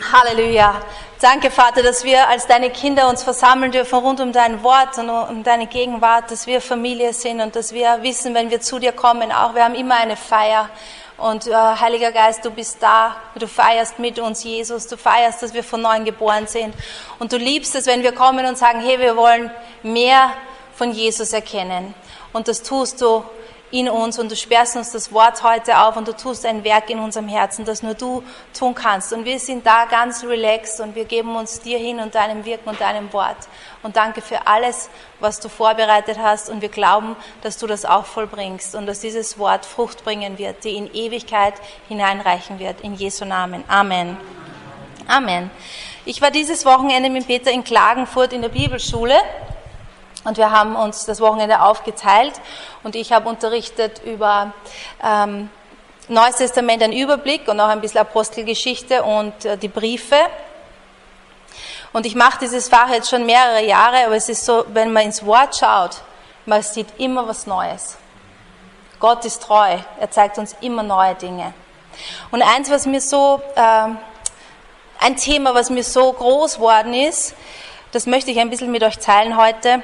Halleluja. Danke, Vater, dass wir als deine Kinder uns versammeln dürfen rund um dein Wort und um deine Gegenwart, dass wir Familie sind und dass wir wissen, wenn wir zu dir kommen, auch wir haben immer eine Feier. Und äh, Heiliger Geist, du bist da, du feierst mit uns, Jesus, du feierst, dass wir von neuem geboren sind. Und du liebst es, wenn wir kommen und sagen, hey, wir wollen mehr von Jesus erkennen. Und das tust du in uns und du sperrst uns das Wort heute auf und du tust ein Werk in unserem Herzen, das nur du tun kannst. Und wir sind da ganz relaxed und wir geben uns dir hin und deinem Wirken und deinem Wort. Und danke für alles, was du vorbereitet hast und wir glauben, dass du das auch vollbringst und dass dieses Wort Frucht bringen wird, die in Ewigkeit hineinreichen wird. In Jesu Namen. Amen. Amen. Ich war dieses Wochenende mit Peter in Klagenfurt in der Bibelschule und wir haben uns das Wochenende aufgeteilt und ich habe unterrichtet über ähm, Neues Testament, einen Überblick und auch ein bisschen Apostelgeschichte und äh, die Briefe. Und ich mache dieses Fach jetzt schon mehrere Jahre, aber es ist so, wenn man ins Wort schaut, man sieht immer was Neues. Gott ist treu, er zeigt uns immer neue Dinge. Und eins, was mir so, äh, ein Thema, was mir so groß worden ist, das möchte ich ein bisschen mit euch teilen heute.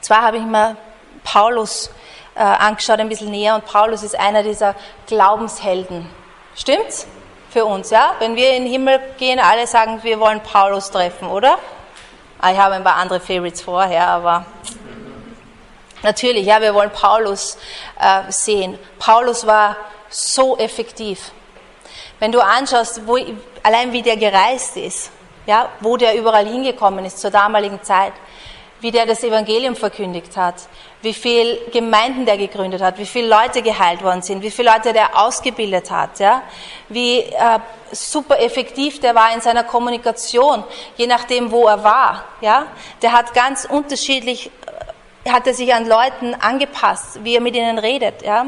Zwar habe ich mir Paulus äh, angeschaut, ein bisschen näher, und Paulus ist einer dieser Glaubenshelden. Stimmt's? Für uns, ja? Wenn wir in den Himmel gehen, alle sagen, wir wollen Paulus treffen, oder? Ah, ich habe ein paar andere Favorites vorher, aber natürlich, ja, wir wollen Paulus äh, sehen. Paulus war so effektiv. Wenn du anschaust, wo, allein wie der gereist ist, ja, wo der überall hingekommen ist zur damaligen Zeit, wie der das Evangelium verkündigt hat, wie viele Gemeinden der gegründet hat, wie viele Leute geheilt worden sind, wie viele Leute der ausgebildet hat, ja, wie äh, super effektiv der war in seiner Kommunikation, je nachdem, wo er war, ja. Der hat ganz unterschiedlich äh, hat er sich an Leuten angepasst, wie er mit ihnen redet, ja.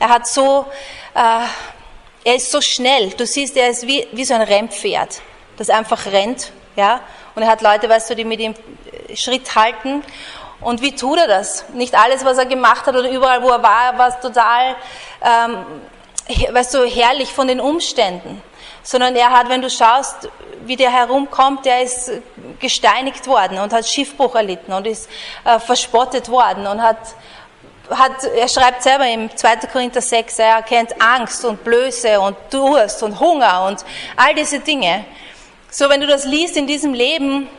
Er hat so, äh, er ist so schnell. Du siehst, er ist wie, wie so ein Rennpferd, das einfach rennt, ja. Und er hat Leute, weißt du, die mit ihm Schritt halten. Und wie tut er das? Nicht alles, was er gemacht hat oder überall, wo er war, war total, ähm, weißt du, herrlich von den Umständen. Sondern er hat, wenn du schaust, wie der herumkommt, der ist gesteinigt worden und hat Schiffbruch erlitten und ist äh, verspottet worden und hat, hat, er schreibt selber im 2. Korinther 6, er kennt Angst und Blöße und Durst und Hunger und all diese Dinge. So, wenn du das liest in diesem Leben,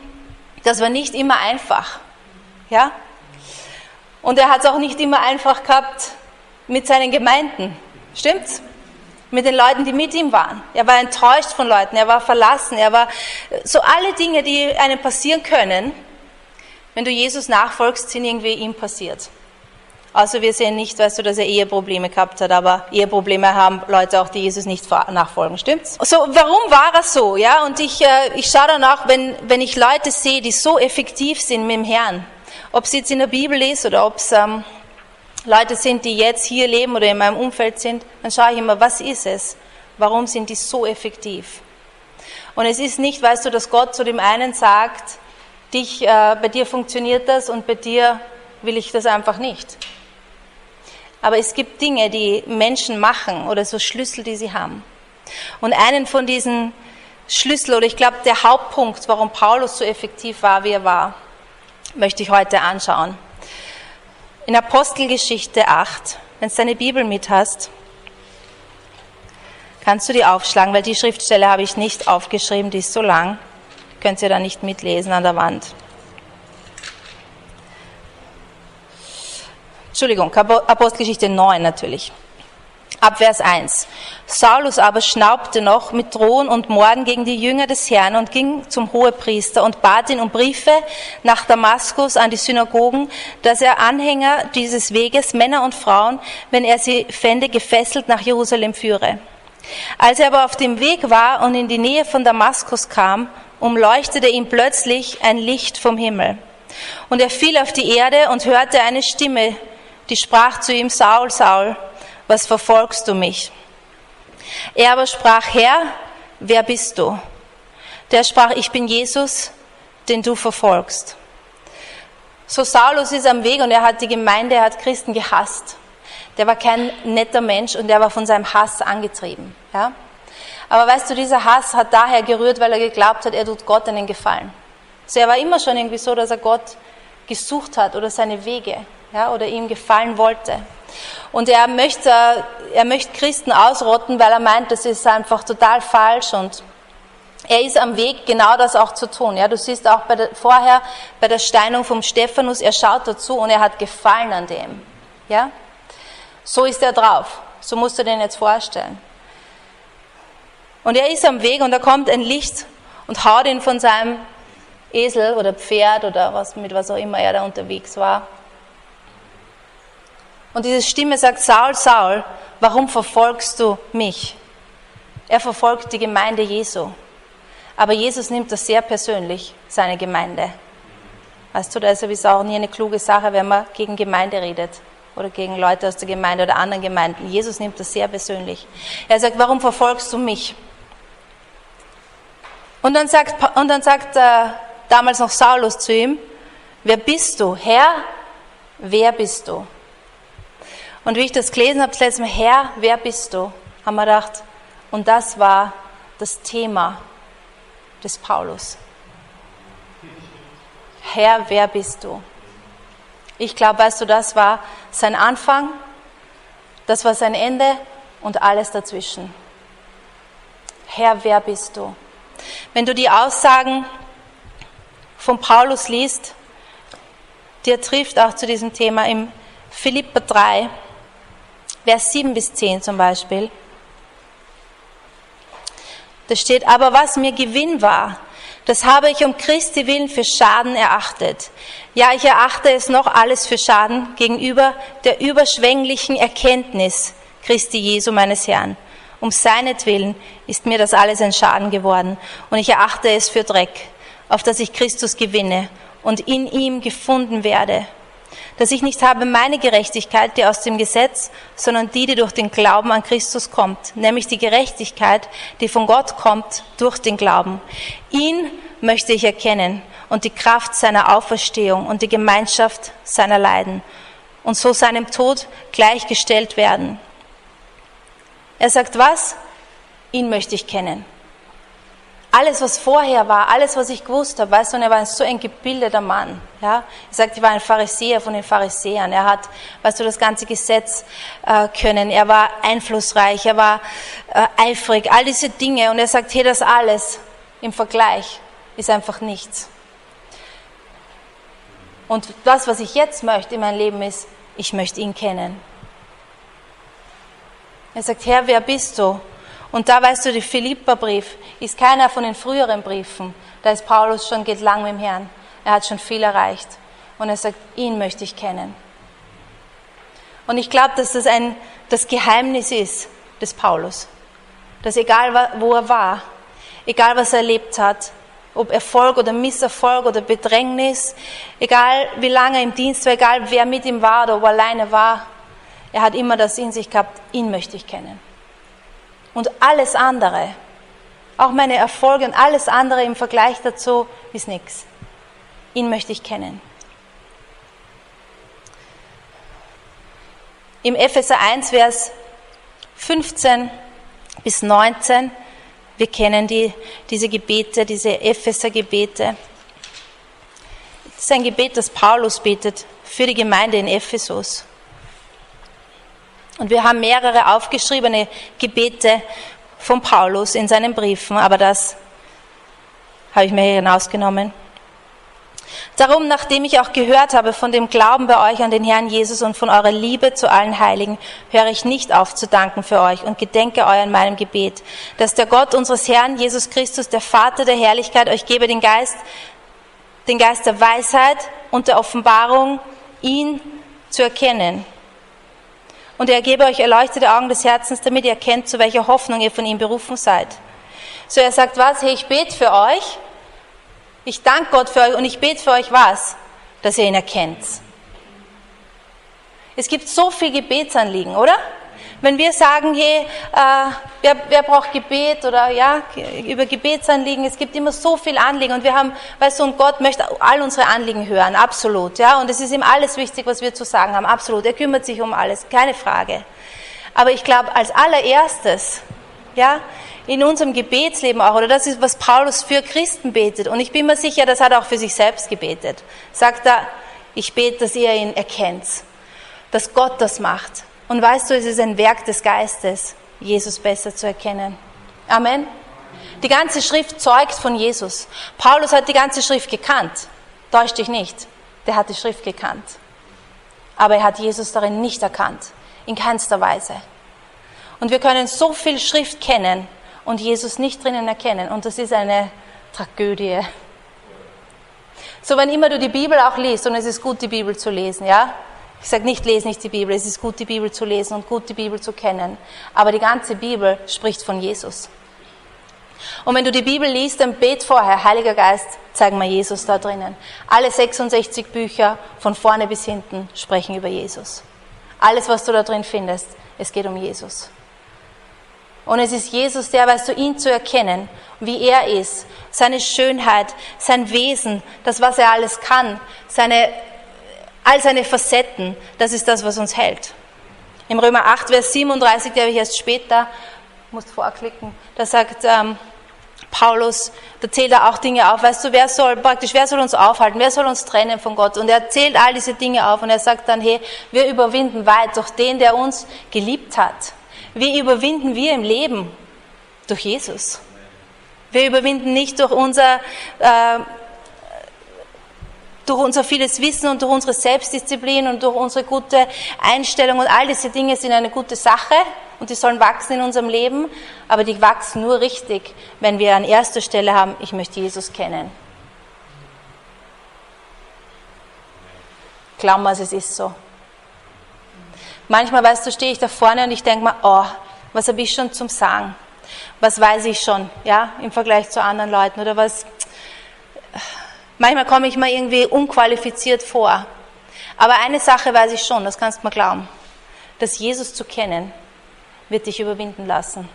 das war nicht immer einfach. Ja? Und er hat es auch nicht immer einfach gehabt mit seinen Gemeinden. Stimmt's? Mit den Leuten, die mit ihm waren. Er war enttäuscht von Leuten, er war verlassen, er war so alle Dinge, die einem passieren können, wenn du Jesus nachfolgst, sind irgendwie ihm passiert. Also wir sehen nicht, weißt du, dass er Eheprobleme gehabt hat, aber Eheprobleme haben Leute auch, die Jesus nicht nachfolgen, stimmt's? So, warum war er so? Ja, und ich, äh, ich schaue dann auch, wenn, wenn ich Leute sehe, die so effektiv sind mit dem Herrn, ob es jetzt in der Bibel ist oder ob es ähm, Leute sind, die jetzt hier leben oder in meinem Umfeld sind, dann schaue ich immer, was ist es? Warum sind die so effektiv? Und es ist nicht, weißt du, dass Gott zu dem einen sagt, dich, äh, bei dir funktioniert das und bei dir will ich das einfach nicht. Aber es gibt Dinge, die Menschen machen oder so Schlüssel, die sie haben. Und einen von diesen Schlüssel oder ich glaube der Hauptpunkt, warum Paulus so effektiv war, wie er war, möchte ich heute anschauen. In Apostelgeschichte 8, wenn du deine Bibel mit hast, kannst du die aufschlagen, weil die Schriftstelle habe ich nicht aufgeschrieben, die ist so lang, könnt ihr da nicht mitlesen an der Wand. Entschuldigung, Apostelgeschichte 9 natürlich. Ab Vers 1. Saulus aber schnaubte noch mit Drohen und Morden gegen die Jünger des Herrn und ging zum Hohepriester und bat ihn um Briefe nach Damaskus an die Synagogen, dass er Anhänger dieses Weges, Männer und Frauen, wenn er sie fände, gefesselt nach Jerusalem führe. Als er aber auf dem Weg war und in die Nähe von Damaskus kam, umleuchtete ihm plötzlich ein Licht vom Himmel. Und er fiel auf die Erde und hörte eine Stimme, die sprach zu ihm, Saul, Saul, was verfolgst du mich? Er aber sprach, Herr, wer bist du? Der sprach, ich bin Jesus, den du verfolgst. So Saulus ist am Weg und er hat die Gemeinde, er hat Christen gehasst. Der war kein netter Mensch und er war von seinem Hass angetrieben. Ja? Aber weißt du, dieser Hass hat daher gerührt, weil er geglaubt hat, er tut Gott einen Gefallen. So, er war immer schon irgendwie so, dass er Gott gesucht hat oder seine Wege, ja, oder ihm gefallen wollte. Und er möchte, er möchte Christen ausrotten, weil er meint, das ist einfach total falsch und er ist am Weg, genau das auch zu tun. Ja, du siehst auch bei der, vorher bei der Steinung vom Stephanus, er schaut dazu und er hat Gefallen an dem. Ja, so ist er drauf. So musst du den jetzt vorstellen. Und er ist am Weg und da kommt ein Licht und haut ihn von seinem Esel oder Pferd oder was, mit was auch immer er da unterwegs war. Und diese Stimme sagt, Saul, Saul, warum verfolgst du mich? Er verfolgt die Gemeinde Jesu. Aber Jesus nimmt das sehr persönlich, seine Gemeinde. Weißt du, da ist auch nie eine kluge Sache, wenn man gegen Gemeinde redet oder gegen Leute aus der Gemeinde oder anderen Gemeinden. Jesus nimmt das sehr persönlich. Er sagt, warum verfolgst du mich? Und dann sagt, und dann sagt äh, damals noch Saulus zu ihm, wer bist du? Herr, wer bist du? Und wie ich das gelesen habe, das letzte Mal, Herr, wer bist du? Haben wir gedacht, und das war das Thema des Paulus. Herr, wer bist du? Ich glaube, weißt du, das war sein Anfang, das war sein Ende und alles dazwischen. Herr, wer bist du? Wenn du die Aussagen von Paulus liest, die er trifft auch zu diesem Thema im Philippa 3, Vers 7 bis 10 zum Beispiel, da steht, aber was mir Gewinn war, das habe ich um Christi willen für Schaden erachtet. Ja, ich erachte es noch alles für Schaden gegenüber der überschwänglichen Erkenntnis Christi Jesu meines Herrn. Um seinetwillen ist mir das alles ein Schaden geworden und ich erachte es für Dreck, auf dass ich Christus gewinne und in ihm gefunden werde dass ich nicht habe meine Gerechtigkeit, die aus dem Gesetz, sondern die, die durch den Glauben an Christus kommt, nämlich die Gerechtigkeit, die von Gott kommt durch den Glauben. Ihn möchte ich erkennen und die Kraft seiner Auferstehung und die Gemeinschaft seiner Leiden und so seinem Tod gleichgestellt werden. Er sagt was? Ihn möchte ich kennen alles, was vorher war, alles, was ich gewusst habe, weißt du, und er war so ein gebildeter Mann. Ja? Er sagt, ich war ein Pharisäer von den Pharisäern. Er hat, weißt du, das ganze Gesetz äh, können. Er war einflussreich, er war äh, eifrig, all diese Dinge. Und er sagt, hey, das alles im Vergleich ist einfach nichts. Und das, was ich jetzt möchte in meinem Leben ist, ich möchte ihn kennen. Er sagt, Herr, wer bist du? Und da weißt du, der Philippa-Brief ist keiner von den früheren Briefen. Da ist Paulus schon, geht lang mit dem Herrn. Er hat schon viel erreicht. Und er sagt, ihn möchte ich kennen. Und ich glaube, dass das ein, das Geheimnis ist des Paulus. Dass egal, wo er war, egal was er erlebt hat, ob Erfolg oder Misserfolg oder Bedrängnis, egal wie lange er im Dienst war, egal wer mit ihm war oder ob er alleine war, er hat immer das in sich gehabt, ihn möchte ich kennen. Und alles andere, auch meine Erfolge und alles andere im Vergleich dazu ist nichts. Ihn möchte ich kennen. Im Epheser 1, Vers 15 bis 19, wir kennen die, diese Gebete, diese Epheser-Gebete. Das ist ein Gebet, das Paulus betet für die Gemeinde in Ephesus. Und wir haben mehrere aufgeschriebene Gebete von Paulus in seinen Briefen, aber das habe ich mir hier hinausgenommen. Darum, nachdem ich auch gehört habe von dem Glauben bei euch an den Herrn Jesus und von eurer Liebe zu allen Heiligen, höre ich nicht auf zu danken für euch und gedenke euch in meinem Gebet, dass der Gott unseres Herrn Jesus Christus, der Vater der Herrlichkeit, euch gebe den Geist, den Geist der Weisheit und der Offenbarung, ihn zu erkennen und er gebe euch erleuchtete Augen des Herzens, damit ihr erkennt, zu welcher Hoffnung ihr von ihm berufen seid. So er sagt was? Hey, ich bete für euch. Ich danke Gott für euch und ich bete für euch was? Dass ihr ihn erkennt. Es gibt so viel Gebetsanliegen, oder? Wenn wir sagen, hey, äh, wer, wer braucht Gebet oder ja, über Gebetsanliegen, es gibt immer so viel Anliegen und wir haben, weißt du, und Gott möchte all unsere Anliegen hören, absolut, ja, und es ist ihm alles wichtig, was wir zu sagen haben, absolut. Er kümmert sich um alles, keine Frage. Aber ich glaube, als allererstes Ja, in unserem Gebetsleben auch, oder das ist, was Paulus für Christen betet. Und ich bin mir sicher, das hat er auch für sich selbst gebetet. Sagt er, ich bete, dass ihr ihn erkennt, dass Gott das macht. Und weißt du, es ist ein Werk des Geistes, Jesus besser zu erkennen. Amen. Die ganze Schrift zeugt von Jesus. Paulus hat die ganze Schrift gekannt. Täusch dich nicht. Der hat die Schrift gekannt. Aber er hat Jesus darin nicht erkannt. In keinster Weise. Und wir können so viel Schrift kennen und Jesus nicht drinnen erkennen. Und das ist eine Tragödie. So, wenn immer du die Bibel auch liest, und es ist gut, die Bibel zu lesen, ja? Ich sage nicht, lese nicht die Bibel, es ist gut, die Bibel zu lesen und gut, die Bibel zu kennen. Aber die ganze Bibel spricht von Jesus. Und wenn du die Bibel liest, dann bet vorher, Heiliger Geist, zeig mir Jesus da drinnen. Alle 66 Bücher von vorne bis hinten sprechen über Jesus. Alles, was du da drin findest, es geht um Jesus. Und es ist Jesus, der, weißt du, ihn zu erkennen, wie er ist, seine Schönheit, sein Wesen, das, was er alles kann, seine, all seine Facetten, das ist das, was uns hält. Im Römer 8, Vers 37, der habe ich erst später, musst vorklicken, da sagt ähm, Paulus, da zählt er auch Dinge auf. Weißt du, wer soll praktisch, wer soll uns aufhalten? Wer soll uns trennen von Gott? Und er zählt all diese Dinge auf und er sagt dann, hey, wir überwinden weit durch den, der uns geliebt hat. Wie überwinden wir im Leben? Durch Jesus. Wir überwinden nicht durch unser, äh, durch unser vieles Wissen und durch unsere Selbstdisziplin und durch unsere gute Einstellung und all diese Dinge sind eine gute Sache und die sollen wachsen in unserem Leben, aber die wachsen nur richtig, wenn wir an erster Stelle haben, ich möchte Jesus kennen. Glaub mir, es ist so. Manchmal, weißt du, stehe ich da vorne und ich denke mir, oh, was habe ich schon zum Sagen? Was weiß ich schon, ja, im Vergleich zu anderen Leuten oder was? Manchmal komme ich mir irgendwie unqualifiziert vor. Aber eine Sache weiß ich schon, das kannst du mir glauben, dass Jesus zu kennen wird dich überwinden lassen.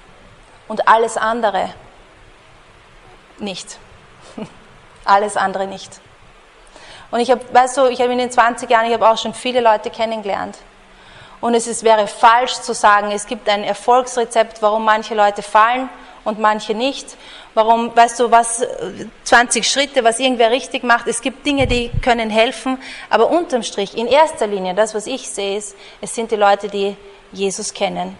Und alles andere nicht. alles andere nicht. Und ich habe, weißt du, ich habe in den 20 Jahren, ich habe auch schon viele Leute kennengelernt. Und es ist, wäre falsch zu sagen, es gibt ein Erfolgsrezept, warum manche Leute fallen und manche nicht. Warum, weißt du, was, 20 Schritte, was irgendwer richtig macht. Es gibt Dinge, die können helfen. Aber unterm Strich, in erster Linie, das, was ich sehe, ist, es sind die Leute, die Jesus kennen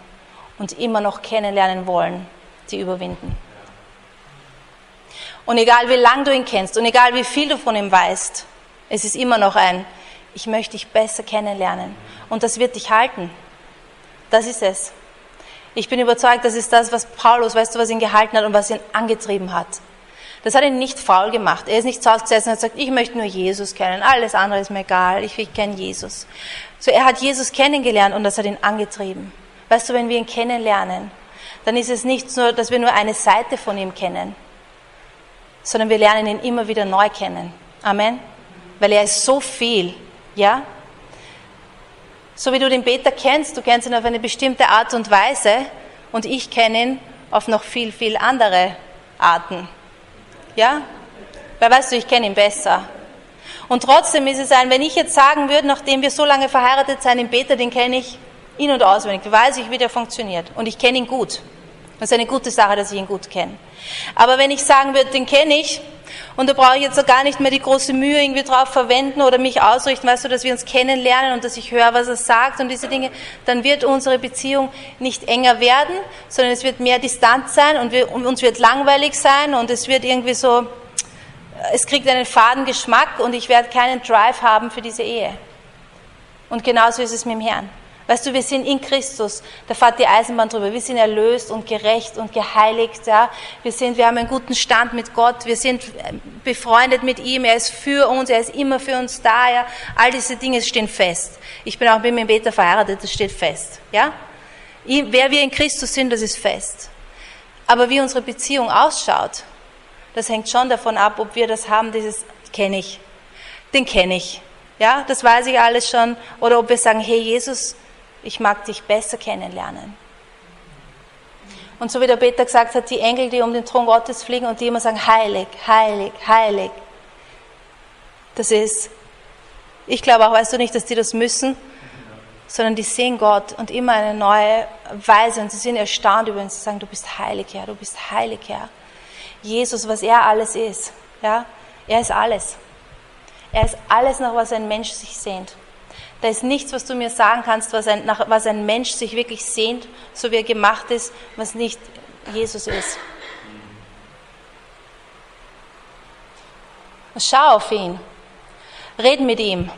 und immer noch kennenlernen wollen, die überwinden. Und egal wie lang du ihn kennst und egal wie viel du von ihm weißt, es ist immer noch ein, ich möchte dich besser kennenlernen. Und das wird dich halten. Das ist es. Ich bin überzeugt, das ist das, was Paulus, weißt du, was ihn gehalten hat und was ihn angetrieben hat. Das hat ihn nicht faul gemacht. Er ist nicht zu Hause gesessen und hat gesagt, ich möchte nur Jesus kennen, alles andere ist mir egal, ich, ich kenne Jesus. So, er hat Jesus kennengelernt und das hat ihn angetrieben. Weißt du, wenn wir ihn kennenlernen, dann ist es nicht so, dass wir nur eine Seite von ihm kennen, sondern wir lernen ihn immer wieder neu kennen. Amen. Weil er ist so viel, ja? So wie du den Beter kennst, du kennst ihn auf eine bestimmte Art und Weise und ich kenne ihn auf noch viel, viel andere Arten. Ja? Weil weißt du, ich kenne ihn besser. Und trotzdem ist es ein, wenn ich jetzt sagen würde, nachdem wir so lange verheiratet sind, den Beter, den kenne ich in- und auswendig, weiß ich, wie der funktioniert. Und ich kenne ihn gut. Das ist eine gute Sache, dass ich ihn gut kenne. Aber wenn ich sagen würde, den kenne ich, und da brauche ich jetzt auch gar nicht mehr die große Mühe irgendwie drauf verwenden oder mich ausrichten, weißt du, dass wir uns kennenlernen und dass ich höre, was er sagt und diese Dinge, dann wird unsere Beziehung nicht enger werden, sondern es wird mehr Distanz sein und, wir, uns wird langweilig sein und es wird irgendwie so, es kriegt einen faden Geschmack und ich werde keinen Drive haben für diese Ehe. Und genauso ist es mit dem Herrn. Weißt du, wir sind in Christus, da fährt die Eisenbahn drüber. Wir sind erlöst und gerecht und geheiligt. Ja. Wir, sind, wir haben einen guten Stand mit Gott. Wir sind befreundet mit ihm. Er ist für uns. Er ist immer für uns da. Ja. All diese Dinge stehen fest. Ich bin auch mit meinem Beter verheiratet. Das steht fest. Ja. Wer wir in Christus sind, das ist fest. Aber wie unsere Beziehung ausschaut, das hängt schon davon ab, ob wir das haben, dieses kenne ich. Den kenne ich. Ja, das weiß ich alles schon. Oder ob wir sagen, hey Jesus, ich mag dich besser kennenlernen. Und so wie der Peter gesagt hat, die Engel, die um den Thron Gottes fliegen und die immer sagen, heilig, heilig, heilig. Das ist, ich glaube auch, weißt du nicht, dass die das müssen, sondern die sehen Gott und immer eine neue Weise und sie sind erstaunt über ihn. Sie sagen, du bist heilig, Herr, du bist heilig, Herr. Jesus, was er alles ist, ja, er ist alles. Er ist alles, nach was ein Mensch sich sehnt. Da ist nichts, was du mir sagen kannst, was ein, nach was ein Mensch sich wirklich sehnt, so wie er gemacht ist, was nicht Jesus ist. Schau auf ihn. Red mit ihm.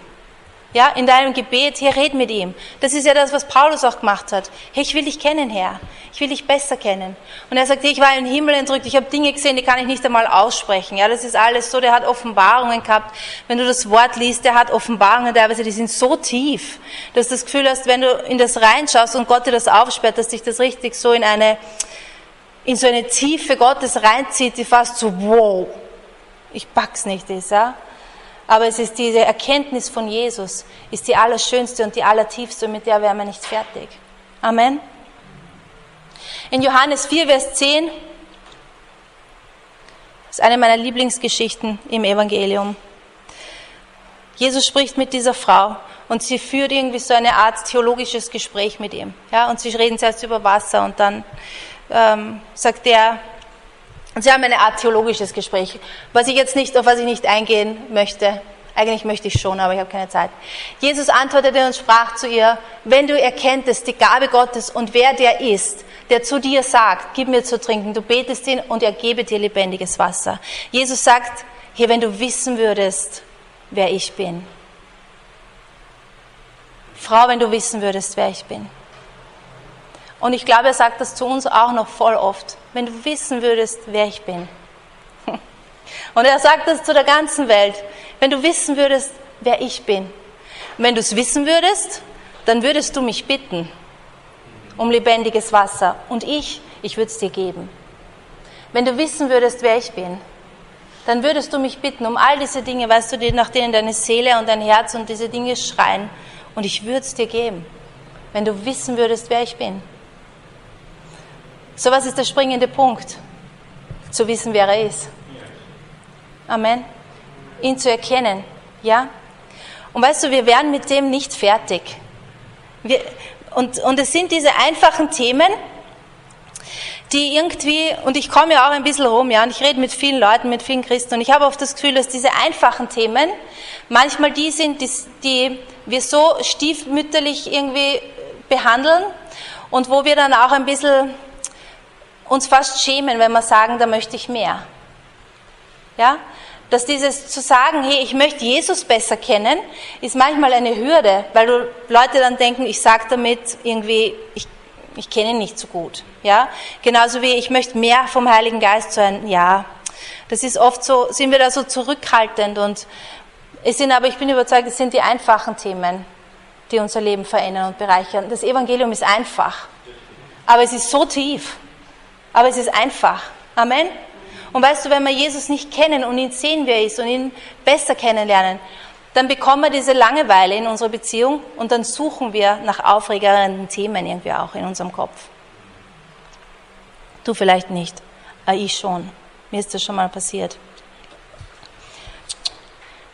Ja, in deinem Gebet, hier red mit ihm. Das ist ja das, was Paulus auch gemacht hat. Hey, ich will dich kennen, Herr. Ich will dich besser kennen. Und er sagt, ich war den Himmel entrückt, ich habe Dinge gesehen, die kann ich nicht einmal aussprechen. Ja, das ist alles so, der hat Offenbarungen gehabt. Wenn du das Wort liest, der hat Offenbarungen teilweise, die sind so tief, dass du das Gefühl hast, wenn du in das reinschaust und Gott dir das aufsperrt, dass dich das richtig so in eine, in so eine Tiefe Gottes reinzieht, die fast so, wow, ich pack's nicht ist, ja. Aber es ist diese Erkenntnis von Jesus, ist die allerschönste und die allertiefste, mit der wären wir nicht fertig. Amen. In Johannes 4, Vers 10 ist eine meiner Lieblingsgeschichten im Evangelium. Jesus spricht mit dieser Frau und sie führt irgendwie so eine Art theologisches Gespräch mit ihm. Ja, und sie reden zuerst über Wasser und dann ähm, sagt er, und sie haben eine Art theologisches Gespräch, was ich jetzt nicht, auf was ich nicht eingehen möchte. Eigentlich möchte ich schon, aber ich habe keine Zeit. Jesus antwortete und sprach zu ihr, wenn du erkenntest die Gabe Gottes und wer der ist, der zu dir sagt, gib mir zu trinken, du betest ihn und er gebe dir lebendiges Wasser. Jesus sagt, hier, wenn du wissen würdest, wer ich bin. Frau, wenn du wissen würdest, wer ich bin. Und ich glaube, er sagt das zu uns auch noch voll oft. Wenn du wissen würdest, wer ich bin. Und er sagt das zu der ganzen Welt. Wenn du wissen würdest, wer ich bin. Und wenn du es wissen würdest, dann würdest du mich bitten um lebendiges Wasser. Und ich, ich würde es dir geben. Wenn du wissen würdest, wer ich bin, dann würdest du mich bitten um all diese Dinge, weißt du, nach denen deine Seele und dein Herz und diese Dinge schreien. Und ich würde es dir geben, wenn du wissen würdest, wer ich bin. So was ist der springende Punkt, zu wissen, wer er ist. Amen. Ihn zu erkennen, ja. Und weißt du, wir werden mit dem nicht fertig. Wir, und, und es sind diese einfachen Themen, die irgendwie, und ich komme ja auch ein bisschen rum, ja, und ich rede mit vielen Leuten, mit vielen Christen, und ich habe oft das Gefühl, dass diese einfachen Themen manchmal die sind, die, die wir so stiefmütterlich irgendwie behandeln und wo wir dann auch ein bisschen uns fast schämen, wenn wir sagen, da möchte ich mehr. Ja? Dass dieses zu sagen, hey, ich möchte Jesus besser kennen, ist manchmal eine Hürde, weil du Leute dann denken, ich sage damit irgendwie, ich, ich kenne ihn nicht so gut. Ja? Genauso wie ich möchte mehr vom Heiligen Geist sein. Ja, das ist oft so, sind wir da so zurückhaltend und es sind aber, ich bin überzeugt, es sind die einfachen Themen, die unser Leben verändern und bereichern. Das Evangelium ist einfach, aber es ist so tief. Aber es ist einfach. Amen. Und weißt du, wenn wir Jesus nicht kennen und ihn sehen, wer er ist und ihn besser kennenlernen, dann bekommen wir diese Langeweile in unserer Beziehung und dann suchen wir nach aufregernden Themen irgendwie auch in unserem Kopf. Du vielleicht nicht, aber ich schon. Mir ist das schon mal passiert.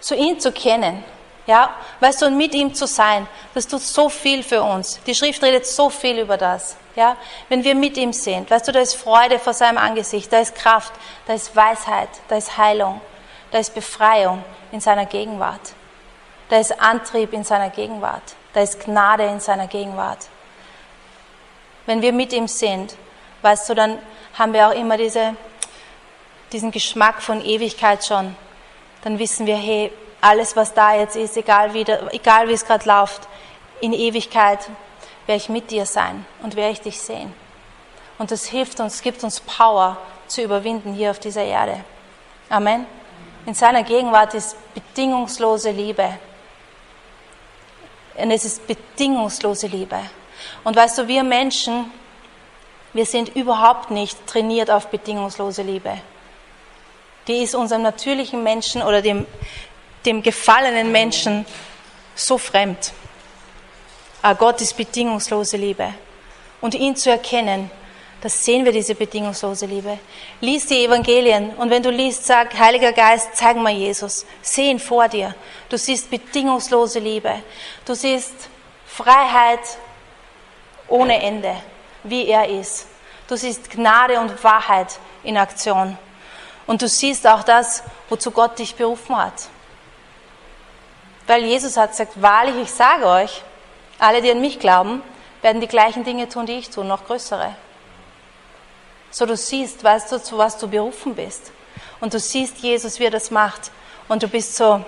So ihn zu kennen, ja, weißt du, und mit ihm zu sein, das tut so viel für uns. Die Schrift redet so viel über das. Ja, wenn wir mit ihm sind, weißt du, da ist Freude vor seinem Angesicht, da ist Kraft, da ist Weisheit, da ist Heilung, da ist Befreiung in seiner Gegenwart, da ist Antrieb in seiner Gegenwart, da ist Gnade in seiner Gegenwart. Wenn wir mit ihm sind, weißt du, dann haben wir auch immer diese, diesen Geschmack von Ewigkeit schon. Dann wissen wir, hey, alles, was da jetzt ist, egal wie, egal wie es gerade läuft, in Ewigkeit werde ich mit dir sein und werde ich dich sehen. Und das hilft uns, gibt uns Power zu überwinden hier auf dieser Erde. Amen. In seiner Gegenwart ist bedingungslose Liebe. Und es ist bedingungslose Liebe. Und weißt du, wir Menschen, wir sind überhaupt nicht trainiert auf bedingungslose Liebe. Die ist unserem natürlichen Menschen oder dem, dem gefallenen Menschen so fremd. Aber Gott ist bedingungslose Liebe. Und ihn zu erkennen, das sehen wir, diese bedingungslose Liebe. Lies die Evangelien und wenn du liest, sag, Heiliger Geist, zeig mal Jesus. Seh ihn vor dir. Du siehst bedingungslose Liebe. Du siehst Freiheit ohne Ende, wie er ist. Du siehst Gnade und Wahrheit in Aktion. Und du siehst auch das, wozu Gott dich berufen hat. Weil Jesus hat gesagt, wahrlich, ich sage euch, alle, die an mich glauben, werden die gleichen Dinge tun, die ich tue, noch größere. So du siehst, weißt du, zu was du berufen bist. Und du siehst Jesus, wie er das macht. Und du bist so,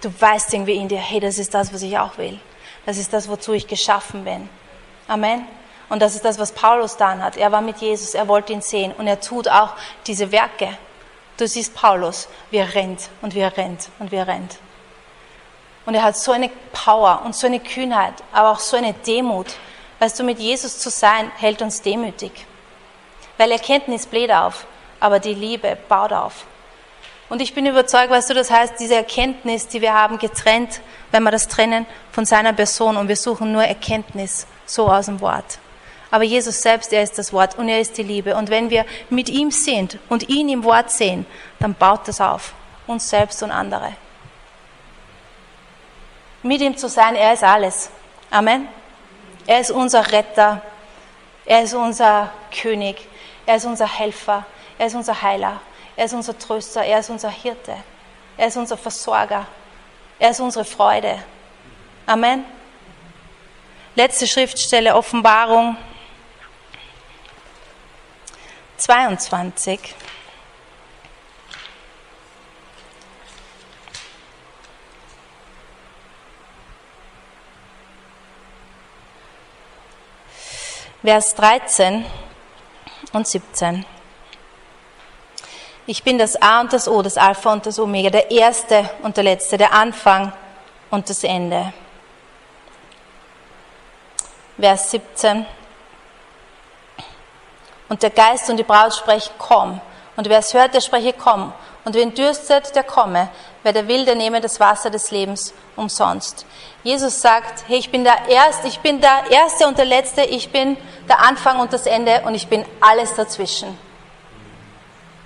du weißt irgendwie in dir, hey, das ist das, was ich auch will. Das ist das, wozu ich geschaffen bin. Amen. Und das ist das, was Paulus dann hat. Er war mit Jesus, er wollte ihn sehen und er tut auch diese Werke. Du siehst Paulus, wie er rennt und wie er rennt und wie er rennt. Und er hat so eine Power und so eine Kühnheit, aber auch so eine Demut. Weißt du, mit Jesus zu sein, hält uns demütig. Weil Erkenntnis bläht auf, aber die Liebe baut auf. Und ich bin überzeugt, weißt du, das heißt, diese Erkenntnis, die wir haben, getrennt, wenn wir das trennen von seiner Person und wir suchen nur Erkenntnis, so aus dem Wort. Aber Jesus selbst, er ist das Wort und er ist die Liebe. Und wenn wir mit ihm sind und ihn im Wort sehen, dann baut das auf, uns selbst und andere. Mit ihm zu sein, er ist alles. Amen. Er ist unser Retter, er ist unser König, er ist unser Helfer, er ist unser Heiler, er ist unser Tröster, er ist unser Hirte, er ist unser Versorger, er ist unsere Freude. Amen. Letzte Schriftstelle, Offenbarung 22. Vers 13 und 17. Ich bin das A und das O, das Alpha und das Omega, der Erste und der Letzte, der Anfang und das Ende. Vers 17. Und der Geist und die Braut sprechen, komm. Und wer es hört, der spreche, komm. Und wen dürstet, der komme. Wer der will, der nehme das Wasser des Lebens umsonst. Jesus sagt, hey, ich bin der Erste, ich bin der Erste und der Letzte, ich bin der Anfang und das Ende und ich bin alles dazwischen.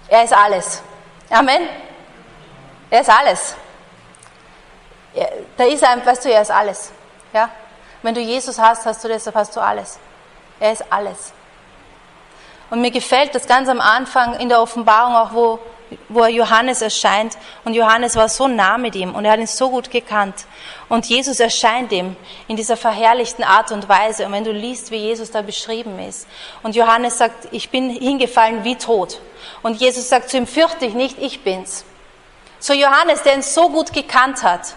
Er ist alles. Amen. Er ist alles. Da ist ein, weißt du, er ist alles. Ja? Wenn du Jesus hast, hast du deshalb hast du alles. Er ist alles. Und mir gefällt das ganz am Anfang in der Offenbarung auch, wo, wo Johannes erscheint. Und Johannes war so nah mit ihm und er hat ihn so gut gekannt. Und Jesus erscheint ihm in dieser verherrlichten Art und Weise. Und wenn du liest, wie Jesus da beschrieben ist. Und Johannes sagt, ich bin hingefallen wie tot. Und Jesus sagt zu ihm, fürchte dich nicht, ich bin's. So Johannes, der ihn so gut gekannt hat,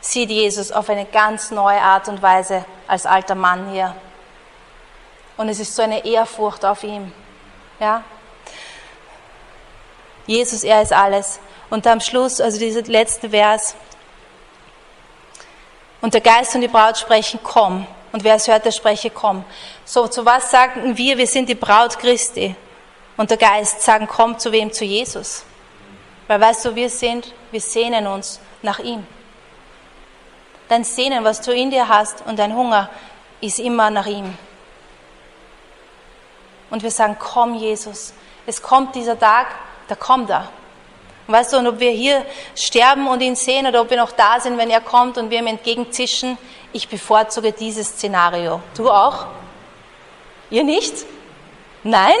sieht Jesus auf eine ganz neue Art und Weise als alter Mann hier. Und es ist so eine Ehrfurcht auf ihm. Ja? Jesus, er ist alles. Und am Schluss, also dieser letzte Vers, und der Geist und die Braut sprechen, komm. Und wer es hört, der spreche, komm. So, zu was sagen wir? Wir sind die Braut Christi. Und der Geist sagen, komm zu wem? Zu Jesus. Weil weißt du, wir sind, wir sehnen uns nach ihm. Dein Sehnen, was du in dir hast und dein Hunger, ist immer nach ihm. Und wir sagen, komm Jesus. Es kommt dieser Tag, da kommt er. Und weißt du, und ob wir hier sterben und ihn sehen oder ob wir noch da sind, wenn er kommt und wir ihm entgegenzischen, ich bevorzuge dieses Szenario. Du auch? Ihr nicht? Nein?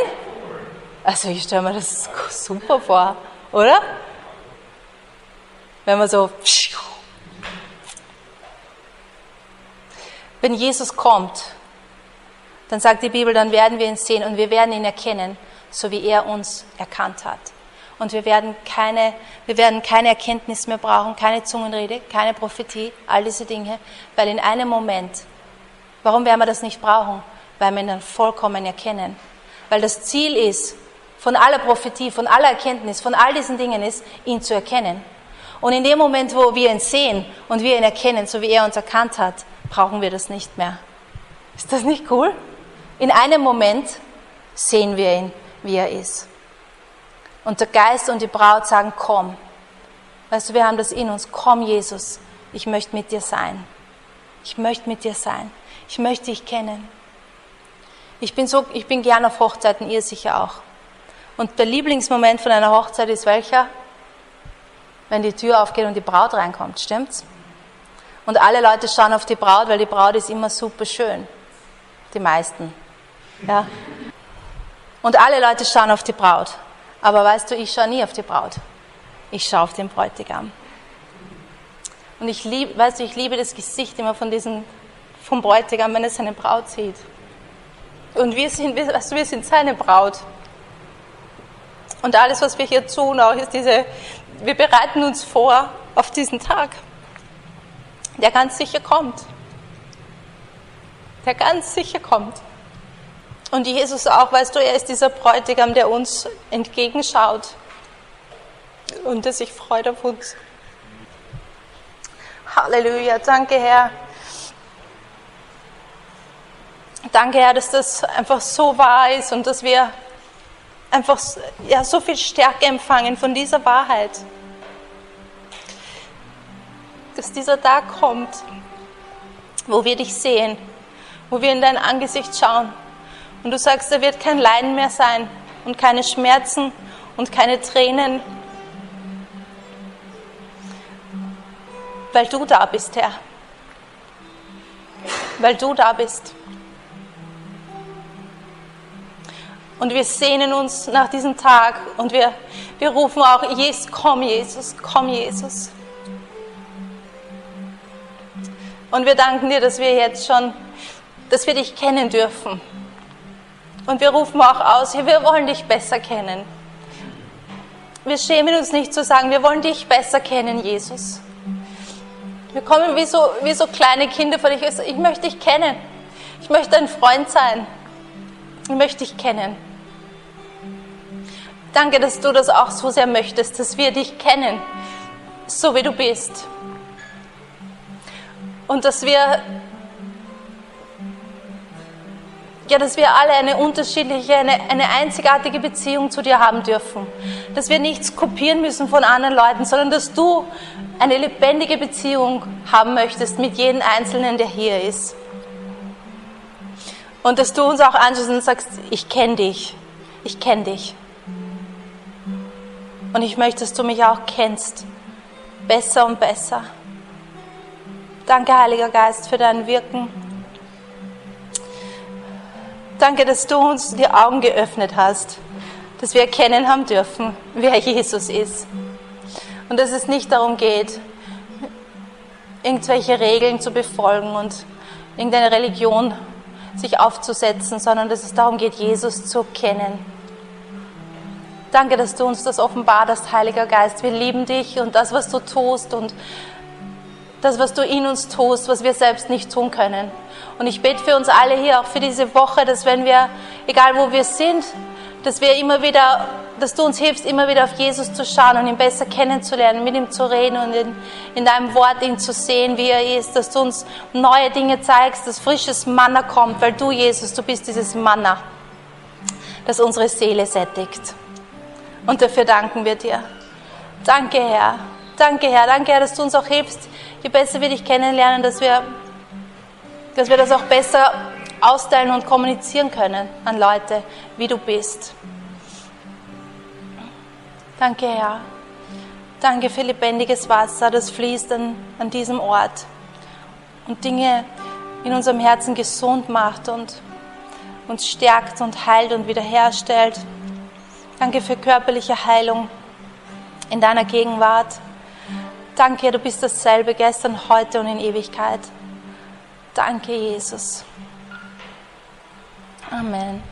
Also ich stelle mir das super vor, oder? Wenn man so Wenn Jesus kommt, dann sagt die Bibel, dann werden wir ihn sehen und wir werden ihn erkennen, so wie er uns erkannt hat. Und wir werden keine, wir werden keine Erkenntnis mehr brauchen, keine Zungenrede, keine Prophetie, all diese Dinge, weil in einem Moment, warum werden wir das nicht brauchen? Weil wir ihn dann vollkommen erkennen. Weil das Ziel ist, von aller Prophetie, von aller Erkenntnis, von all diesen Dingen ist, ihn zu erkennen. Und in dem Moment, wo wir ihn sehen und wir ihn erkennen, so wie er uns erkannt hat, brauchen wir das nicht mehr. Ist das nicht cool? In einem Moment sehen wir ihn, wie er ist. Und der Geist und die Braut sagen, komm. Weißt du, wir haben das in uns. Komm, Jesus, ich möchte mit dir sein. Ich möchte mit dir sein. Ich möchte dich kennen. Ich bin, so, ich bin gern auf Hochzeiten, ihr sicher auch. Und der Lieblingsmoment von einer Hochzeit ist welcher? Wenn die Tür aufgeht und die Braut reinkommt, stimmt's? Und alle Leute schauen auf die Braut, weil die Braut ist immer super schön. Die meisten. Ja. Und alle Leute schauen auf die Braut. Aber weißt du, ich schaue nie auf die Braut. Ich schaue auf den Bräutigam. Und ich liebe, weißt du, ich liebe das Gesicht immer von diesem, vom Bräutigam, wenn er seine Braut sieht. Und wir sind, weißt du, wir sind seine Braut. Und alles, was wir hier tun, auch ist diese, wir bereiten uns vor auf diesen Tag, der ganz sicher kommt. Der ganz sicher kommt. Und Jesus auch, weißt du, er ist dieser Bräutigam, der uns entgegenschaut und der sich freut auf uns. Halleluja, danke Herr. Danke Herr, dass das einfach so wahr ist und dass wir einfach ja, so viel Stärke empfangen von dieser Wahrheit. Dass dieser Tag kommt, wo wir dich sehen, wo wir in dein Angesicht schauen und du sagst, da wird kein Leiden mehr sein und keine Schmerzen und keine Tränen, weil du da bist, Herr. Weil du da bist. Und wir sehnen uns nach diesem Tag und wir, wir rufen auch, Jesus, komm Jesus, komm Jesus. Und wir danken dir, dass wir jetzt schon, dass wir dich kennen dürfen. Und wir rufen auch aus, wir wollen dich besser kennen. Wir schämen uns nicht zu sagen, wir wollen dich besser kennen, Jesus. Wir kommen wie so, wie so kleine Kinder vor dich. Ich möchte dich kennen. Ich möchte ein Freund sein. Ich möchte dich kennen. Danke, dass du das auch so sehr möchtest, dass wir dich kennen, so wie du bist. Und dass wir, ja, dass wir alle eine unterschiedliche, eine, eine einzigartige Beziehung zu dir haben dürfen. Dass wir nichts kopieren müssen von anderen Leuten, sondern dass du eine lebendige Beziehung haben möchtest mit jedem Einzelnen, der hier ist. Und dass du uns auch anschaust und sagst, ich kenne dich, ich kenne dich. Und ich möchte, dass du mich auch kennst, besser und besser. Danke, Heiliger Geist, für dein Wirken. Danke, dass du uns die Augen geöffnet hast, dass wir erkennen haben dürfen, wer Jesus ist. Und dass es nicht darum geht, irgendwelche Regeln zu befolgen und irgendeine Religion sich aufzusetzen, sondern dass es darum geht, Jesus zu kennen Danke, dass du uns das offenbart hast, Heiliger Geist. Wir lieben dich und das, was du tust und das, was du in uns tust, was wir selbst nicht tun können. Und ich bete für uns alle hier, auch für diese Woche, dass wenn wir, egal wo wir sind, dass wir immer wieder, dass du uns hilfst, immer wieder auf Jesus zu schauen und ihn besser kennenzulernen, mit ihm zu reden und in, in deinem Wort ihn zu sehen, wie er ist, dass du uns neue Dinge zeigst, dass frisches Manna kommt, weil du, Jesus, du bist dieses Manna, das unsere Seele sättigt. Und dafür danken wir dir. Danke, Herr. Danke, Herr. Danke, Herr, dass du uns auch hilfst, je besser wir dich kennenlernen, dass wir, dass wir das auch besser austeilen und kommunizieren können an Leute, wie du bist. Danke, Herr. Danke für lebendiges Wasser, das fließt an, an diesem Ort und Dinge in unserem Herzen gesund macht und uns stärkt und heilt und wiederherstellt. Danke für körperliche Heilung in deiner Gegenwart. Danke, du bist dasselbe gestern, heute und in Ewigkeit. Danke, Jesus. Amen.